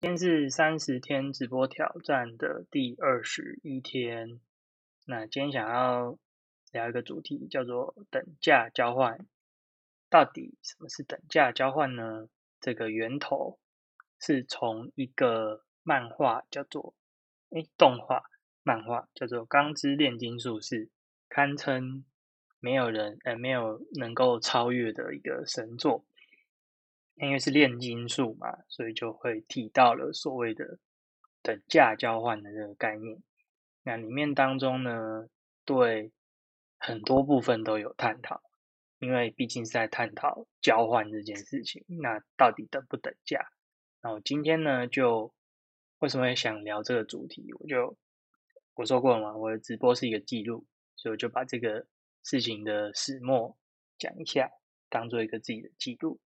今天是三十天直播挑战的第二十一天。那今天想要聊一个主题，叫做等价交换。到底什么是等价交换呢？这个源头是从一个漫画叫做诶动画漫画叫做《钢之炼金术士》，堪称没有人呃没有能够超越的一个神作。因为是炼金术嘛，所以就会提到了所谓的等价交换的这个概念。那里面当中呢，对很多部分都有探讨，因为毕竟是在探讨交换这件事情。那到底等不等价？然后今天呢，就为什么想聊这个主题？我就我说过了嘛，我的直播是一个记录，所以我就把这个事情的始末讲一下，当做一个自己的记录。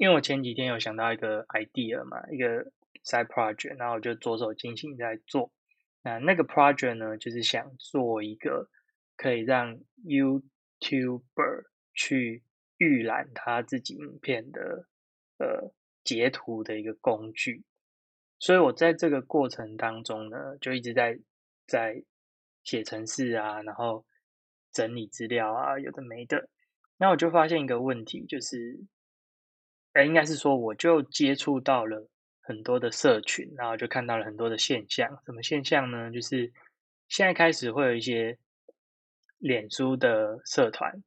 因为我前几天有想到一个 idea 嘛，一个 side project，然后我就着手进行在做。那那个 project 呢，就是想做一个可以让 YouTuber 去预览他自己影片的呃截图的一个工具。所以我在这个过程当中呢，就一直在在写程式啊，然后整理资料啊，有的没的。那我就发现一个问题，就是。哎，应该是说，我就接触到了很多的社群，然后就看到了很多的现象。什么现象呢？就是现在开始会有一些脸书的社团，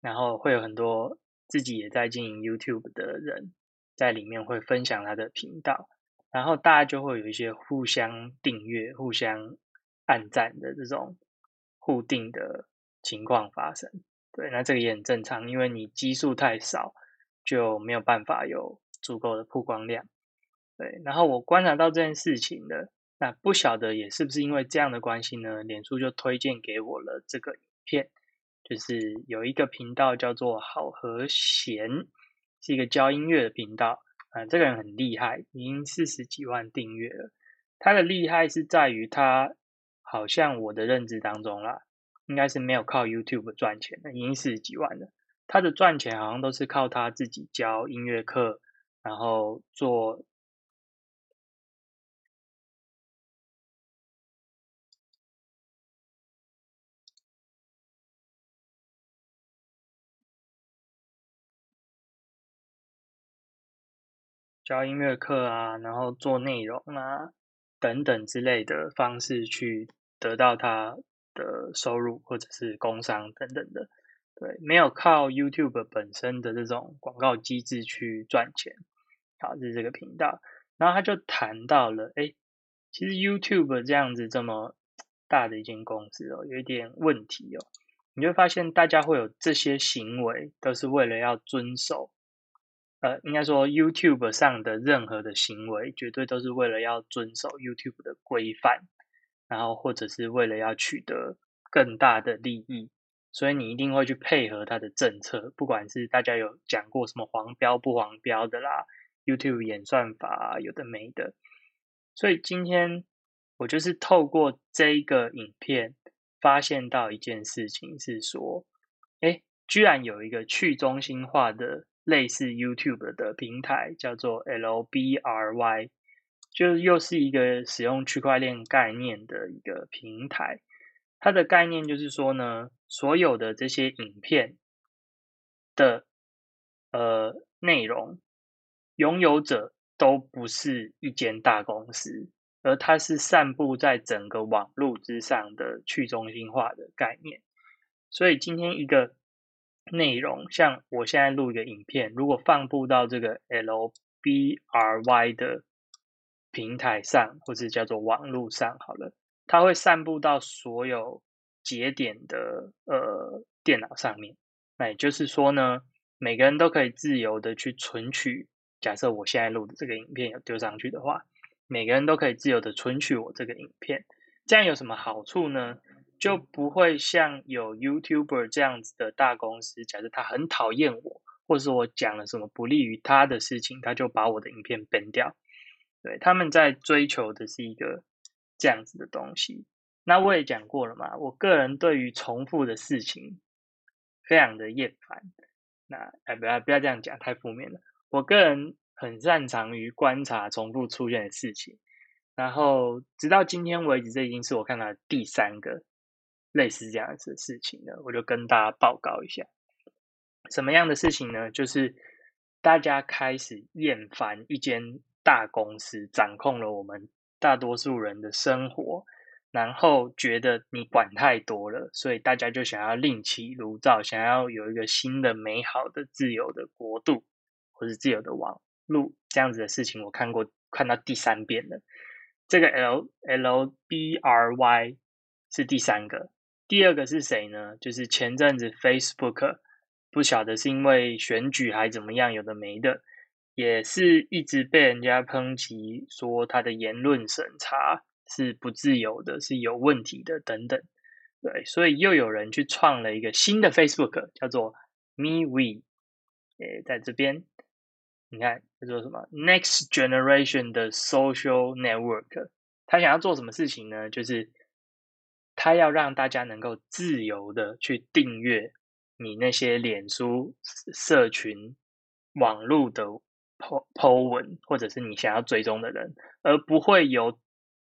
然后会有很多自己也在经营 YouTube 的人在里面会分享他的频道，然后大家就会有一些互相订阅、互相按赞的这种互订的情况发生。对，那这个也很正常，因为你基数太少。就没有办法有足够的曝光量，对。然后我观察到这件事情的，那不晓得也是不是因为这样的关系呢？脸书就推荐给我了这个影片，就是有一个频道叫做好和弦，是一个教音乐的频道啊。这个人很厉害，已经四十几万订阅了。他的厉害是在于他好像我的认知当中啦，应该是没有靠 YouTube 赚钱的，已经四十几万了。他的赚钱好像都是靠他自己教音乐课，然后做教音乐课啊，然后做内容啊等等之类的方式去得到他的收入，或者是工商等等的。对，没有靠 YouTube 本身的这种广告机制去赚钱，好，这是这个频道。然后他就谈到了，哎，其实 YouTube 这样子这么大的一间公司哦，有一点问题哦。你会发现大家会有这些行为，都是为了要遵守，呃，应该说 YouTube 上的任何的行为，绝对都是为了要遵守 YouTube 的规范，然后或者是为了要取得更大的利益。所以你一定会去配合他的政策，不管是大家有讲过什么黄标不黄标的啦，YouTube 演算法有的没的。所以今天我就是透过这一个影片，发现到一件事情是说，哎，居然有一个去中心化的类似 YouTube 的平台，叫做 LBRY，就又是一个使用区块链概念的一个平台。它的概念就是说呢，所有的这些影片的呃内容拥有者都不是一间大公司，而它是散布在整个网络之上的去中心化的概念。所以今天一个内容，像我现在录一个影片，如果放布到这个 LBRY 的平台上，或者叫做网络上，好了。它会散布到所有节点的呃电脑上面，那也就是说呢，每个人都可以自由的去存取。假设我现在录的这个影片有丢上去的话，每个人都可以自由的存取我这个影片。这样有什么好处呢？就不会像有 YouTuber 这样子的大公司，假设他很讨厌我，或者是我讲了什么不利于他的事情，他就把我的影片 ban 掉。对，他们在追求的是一个。这样子的东西，那我也讲过了嘛。我个人对于重复的事情非常的厌烦。那哎，不要不要这样讲，太负面了。我个人很擅长于观察重复出现的事情，然后直到今天为止，这已经是我看到的第三个类似这样子的事情了。我就跟大家报告一下，什么样的事情呢？就是大家开始厌烦一间大公司掌控了我们大多数人的生活。然后觉得你管太多了，所以大家就想要另起炉灶，想要有一个新的、美好的、自由的国度，或是自由的网路这样子的事情，我看过看到第三遍了。这个 L L B R Y 是第三个，第二个是谁呢？就是前阵子 Facebook 不晓得是因为选举还怎么样，有的没的，也是一直被人家抨击说他的言论审查。是不自由的，是有问题的，等等，对，所以又有人去创了一个新的 Facebook，叫做 MeWe，诶，在这边，你看叫做什么 Next Generation 的 Social Network，他想要做什么事情呢？就是他要让大家能够自由的去订阅你那些脸书社群网络的 po po 文，或者是你想要追踪的人，而不会有。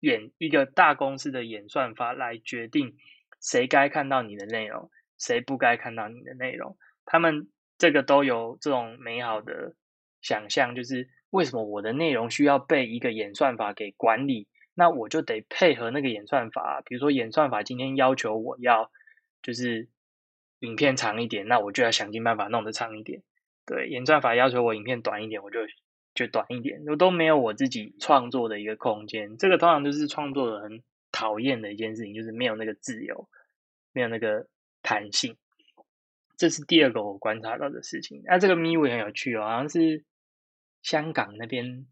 演一个大公司的演算法来决定谁该看到你的内容，谁不该看到你的内容。他们这个都有这种美好的想象，就是为什么我的内容需要被一个演算法给管理？那我就得配合那个演算法。比如说，演算法今天要求我要就是影片长一点，那我就要想尽办法弄得长一点。对，演算法要求我影片短一点，我就。就短一点，我都没有我自己创作的一个空间。这个通常就是创作人讨厌的一件事情，就是没有那个自由，没有那个弹性。这是第二个我观察到的事情。那这个 MeWe 很有趣哦，好像是香港那边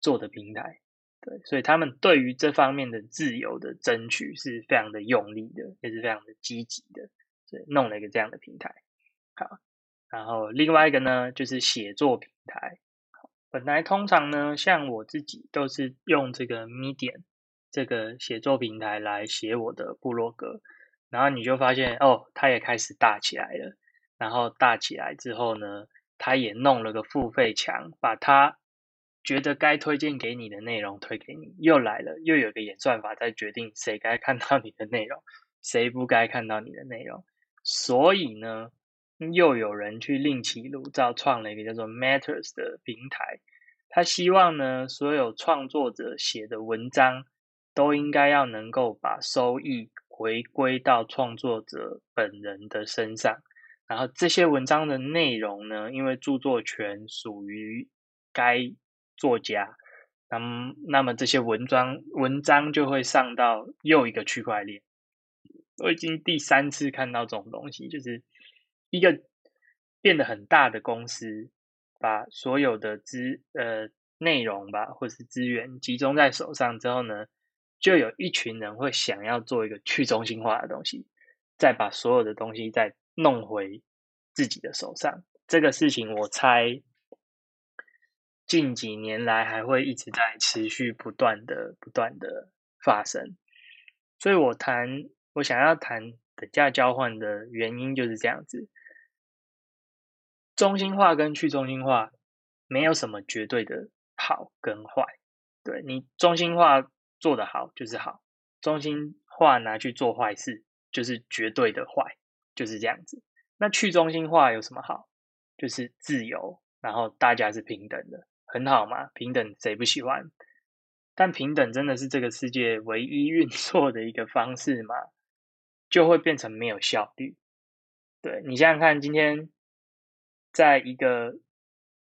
做的平台，对，所以他们对于这方面的自由的争取是非常的用力的，也是非常的积极的，所以弄了一个这样的平台。好，然后另外一个呢，就是写作平台。本来通常呢，像我自己都是用这个 Medium 这个写作平台来写我的部落格，然后你就发现哦，它也开始大起来了。然后大起来之后呢，它也弄了个付费墙，把它觉得该推荐给你的内容推给你。又来了，又有个演算法在决定谁该看到你的内容，谁不该看到你的内容。所以呢。又有人去另起炉灶，创了一个叫做 Matters 的平台。他希望呢，所有创作者写的文章都应该要能够把收益回归到创作者本人的身上。然后这些文章的内容呢，因为著作权属于该作家，那么那么这些文章文章就会上到又一个区块链。我已经第三次看到这种东西，就是。一个变得很大的公司，把所有的资呃内容吧，或是资源集中在手上之后呢，就有一群人会想要做一个去中心化的东西，再把所有的东西再弄回自己的手上。这个事情我猜近几年来还会一直在持续不断的不断的发生。所以我谈我想要谈等价交换的原因就是这样子。中心化跟去中心化没有什么绝对的好跟坏，对你中心化做得好就是好，中心化拿去做坏事就是绝对的坏，就是这样子。那去中心化有什么好？就是自由，然后大家是平等的，很好嘛，平等谁不喜欢？但平等真的是这个世界唯一运作的一个方式吗？就会变成没有效率。对你想想看，今天。在一个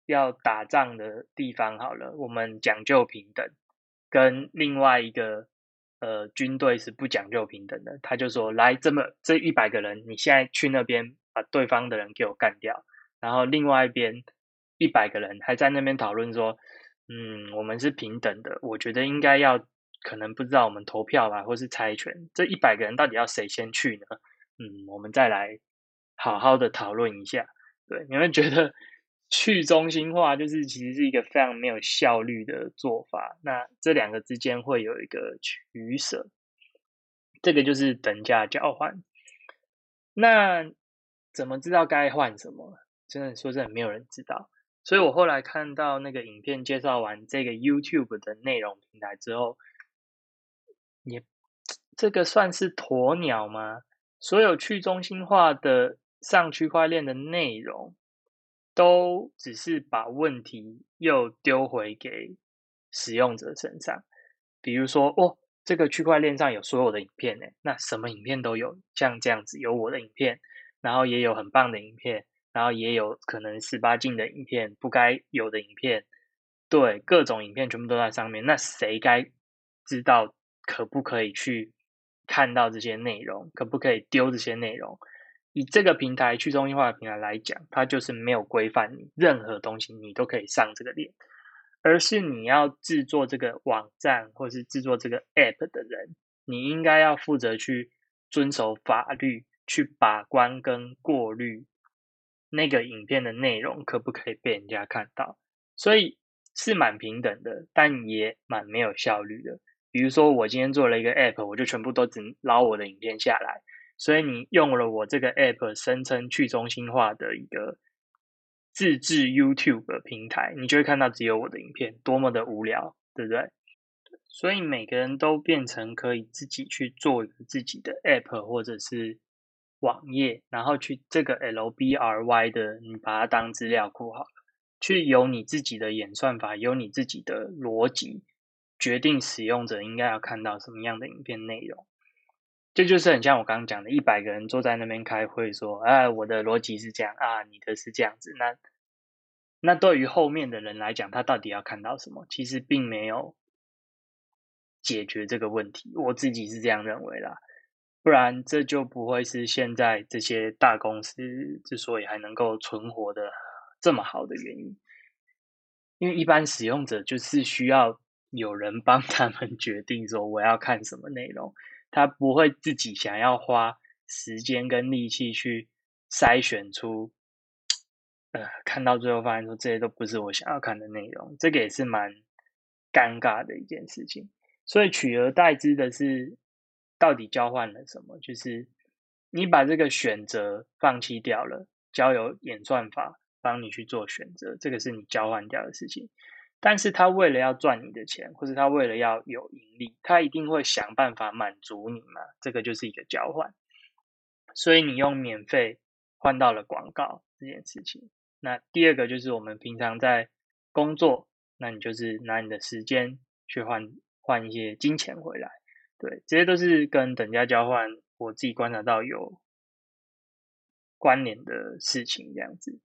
要打仗的地方，好了，我们讲究平等，跟另外一个呃军队是不讲究平等的。他就说：“来，这么这一百个人，你现在去那边把对方的人给我干掉。”然后另外一边一百个人还在那边讨论说：“嗯，我们是平等的，我觉得应该要可能不知道我们投票吧，或是猜拳。这一百个人到底要谁先去呢？嗯，我们再来好好的讨论一下。”对，你会觉得去中心化就是其实是一个非常没有效率的做法。那这两个之间会有一个取舍，这个就是等价交换。那怎么知道该换什么？真的说真的，没有人知道。所以我后来看到那个影片介绍完这个 YouTube 的内容平台之后，也这个算是鸵鸟吗？所有去中心化的上区块链的内容，都只是把问题又丢回给使用者身上。比如说，哦，这个区块链上有所有的影片呢，那什么影片都有，像这样子有我的影片，然后也有很棒的影片。然后也有可能十八禁的影片，不该有的影片，对，各种影片全部都在上面。那谁该知道可不可以去看到这些内容？可不可以丢这些内容？以这个平台去中心化的平台来讲，它就是没有规范你任何东西，你都可以上这个链，而是你要制作这个网站或是制作这个 app 的人，你应该要负责去遵守法律，去把关跟过滤。那个影片的内容可不可以被人家看到？所以是蛮平等的，但也蛮没有效率的。比如说，我今天做了一个 app，我就全部都只捞我的影片下来。所以你用了我这个 app，声称去中心化的一个自制 YouTube 平台，你就会看到只有我的影片，多么的无聊，对不对？所以每个人都变成可以自己去做一个自己的 app，或者是。网页，然后去这个 L B R Y 的，你把它当资料库好了，去有你自己的演算法，有你自己的逻辑，决定使用者应该要看到什么样的影片内容。这就是很像我刚刚讲的，一百个人坐在那边开会说，哎，我的逻辑是这样啊，你的是这样子。那那对于后面的人来讲，他到底要看到什么？其实并没有解决这个问题。我自己是这样认为啦。不然，这就不会是现在这些大公司之所以还能够存活的这么好的原因。因为一般使用者就是需要有人帮他们决定说我要看什么内容，他不会自己想要花时间跟力气去筛选出，呃，看到最后发现说这些都不是我想要看的内容，这个也是蛮尴尬的一件事情。所以取而代之的是。到底交换了什么？就是你把这个选择放弃掉了，交由演算法帮你去做选择，这个是你交换掉的事情。但是他为了要赚你的钱，或者他为了要有盈利，他一定会想办法满足你嘛？这个就是一个交换。所以你用免费换到了广告这件事情。那第二个就是我们平常在工作，那你就是拿你的时间去换换一些金钱回来。对，这些都是跟等价交换，我自己观察到有关联的事情，这样子。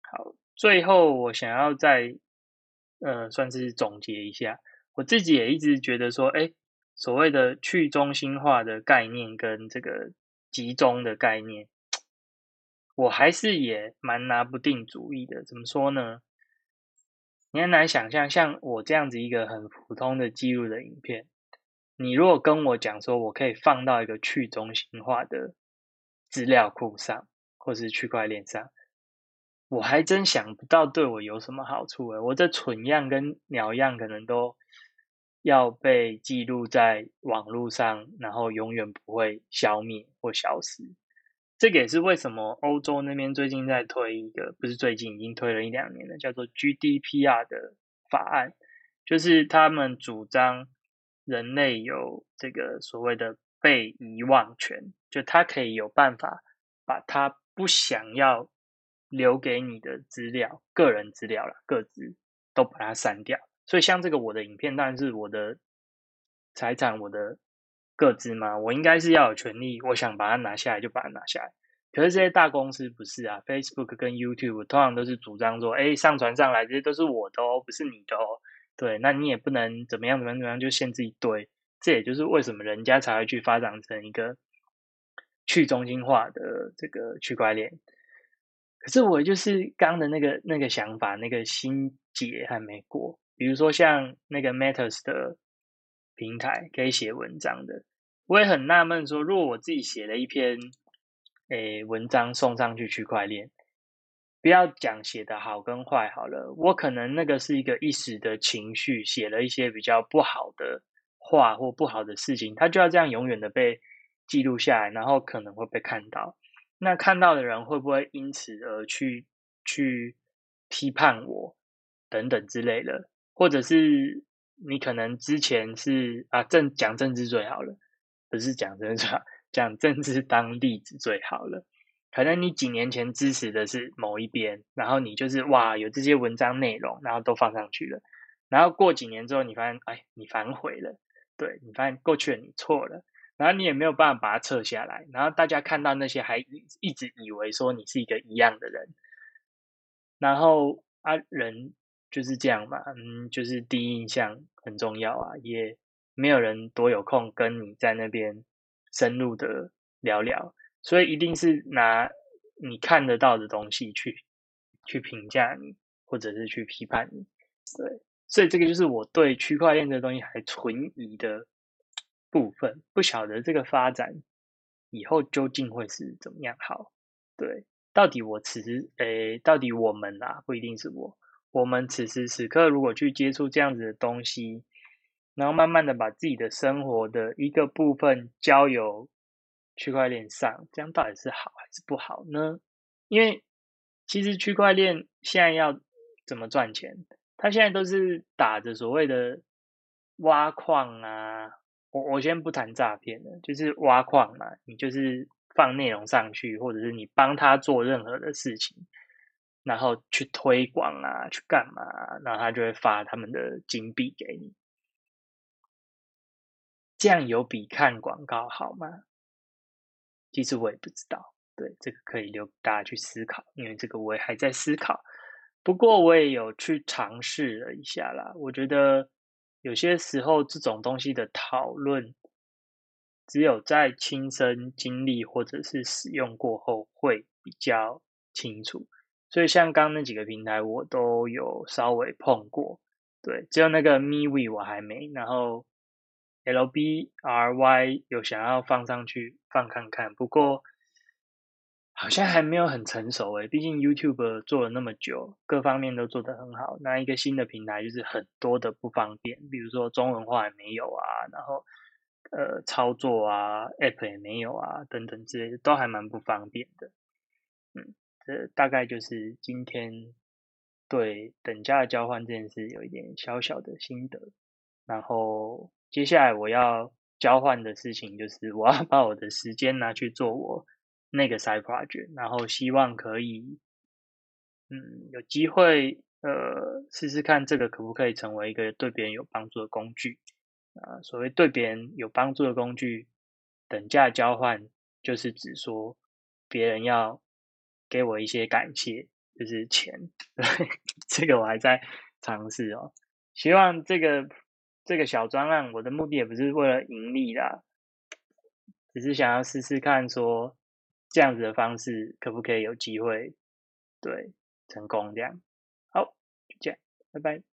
好，最后我想要再呃，算是总结一下，我自己也一直觉得说，哎，所谓的去中心化的概念跟这个集中的概念，我还是也蛮拿不定主意的。怎么说呢？你很难想象，像我这样子一个很普通的记录的影片。你如果跟我讲说，我可以放到一个去中心化的资料库上，或是区块链上，我还真想不到对我有什么好处诶我这蠢样跟鸟样可能都要被记录在网络上，然后永远不会消灭或消失。这个也是为什么欧洲那边最近在推一个，不是最近已经推了一两年了，叫做 GDPR 的法案，就是他们主张。人类有这个所谓的被遗忘权，就他可以有办法把他不想要留给你的资料、个人资料了、各自都把它删掉。所以像这个我的影片，当然是我的财产、我的各自嘛，我应该是要有权利，我想把它拿下来就把它拿下来。可是这些大公司不是啊，Facebook 跟 YouTube 通常都是主张说，哎，上传上来这些都是我的哦，不是你的哦。对，那你也不能怎么样怎么样怎么样就限制一堆，这也就是为什么人家才会去发展成一个去中心化的这个区块链。可是我就是刚的那个那个想法，那个心结还没过。比如说像那个 Matters 的平台可以写文章的，我也很纳闷说，如果我自己写了一篇诶文章送上去区块链。不要讲写的好跟坏好了，我可能那个是一个一时的情绪，写了一些比较不好的话或不好的事情，它就要这样永远的被记录下来，然后可能会被看到。那看到的人会不会因此而去去批判我等等之类的，或者是你可能之前是啊政讲政治最好了，不是讲政治，讲政治当例子最好了。可能你几年前支持的是某一边，然后你就是哇有这些文章内容，然后都放上去了，然后过几年之后你发现哎你反悔了，对你发现过去的你错了，然后你也没有办法把它撤下来，然后大家看到那些还一直以为说你是一个一样的人，然后啊人就是这样嘛，嗯就是第一印象很重要啊，也没有人多有空跟你在那边深入的聊聊。所以一定是拿你看得到的东西去去评价你，或者是去批判你，对。所以这个就是我对区块链这东西还存疑的部分。不晓得这个发展以后究竟会是怎么样好？对，到底我此时诶，到底我们啊，不一定是我，我们此时此刻如果去接触这样子的东西，然后慢慢的把自己的生活的一个部分交由。区块链上，这样到底是好还是不好呢？因为其实区块链现在要怎么赚钱，它现在都是打着所谓的挖矿啊。我我先不谈诈骗的，就是挖矿嘛，你就是放内容上去，或者是你帮他做任何的事情，然后去推广啊，去干嘛，然后他就会发他们的金币给你。这样有比看广告好吗？其实我也不知道，对这个可以留大家去思考，因为这个我也还在思考。不过我也有去尝试了一下啦，我觉得有些时候这种东西的讨论，只有在亲身经历或者是使用过后会比较清楚。所以像刚那几个平台，我都有稍微碰过，对，只有那个 MeWe 我还没，然后。L B R Y 有想要放上去放看看，不过好像还没有很成熟诶。毕竟 YouTube 做了那么久，各方面都做得很好。那一个新的平台就是很多的不方便，比如说中文化也没有啊，然后呃操作啊，App 也没有啊，等等之类的，都还蛮不方便的。嗯，这大概就是今天对等价交换这件事有一点小小的心得，然后。接下来我要交换的事情就是，我要把我的时间拿去做我那个 side project，然后希望可以，嗯，有机会呃试试看这个可不可以成为一个对别人有帮助的工具啊。所谓对别人有帮助的工具，等价交换就是指说别人要给我一些感谢，就是钱。这个我还在尝试哦，希望这个。这个小专案，我的目的也不是为了盈利啦，只是想要试试看，说这样子的方式可不可以有机会对成功这样。好，就这样，拜拜。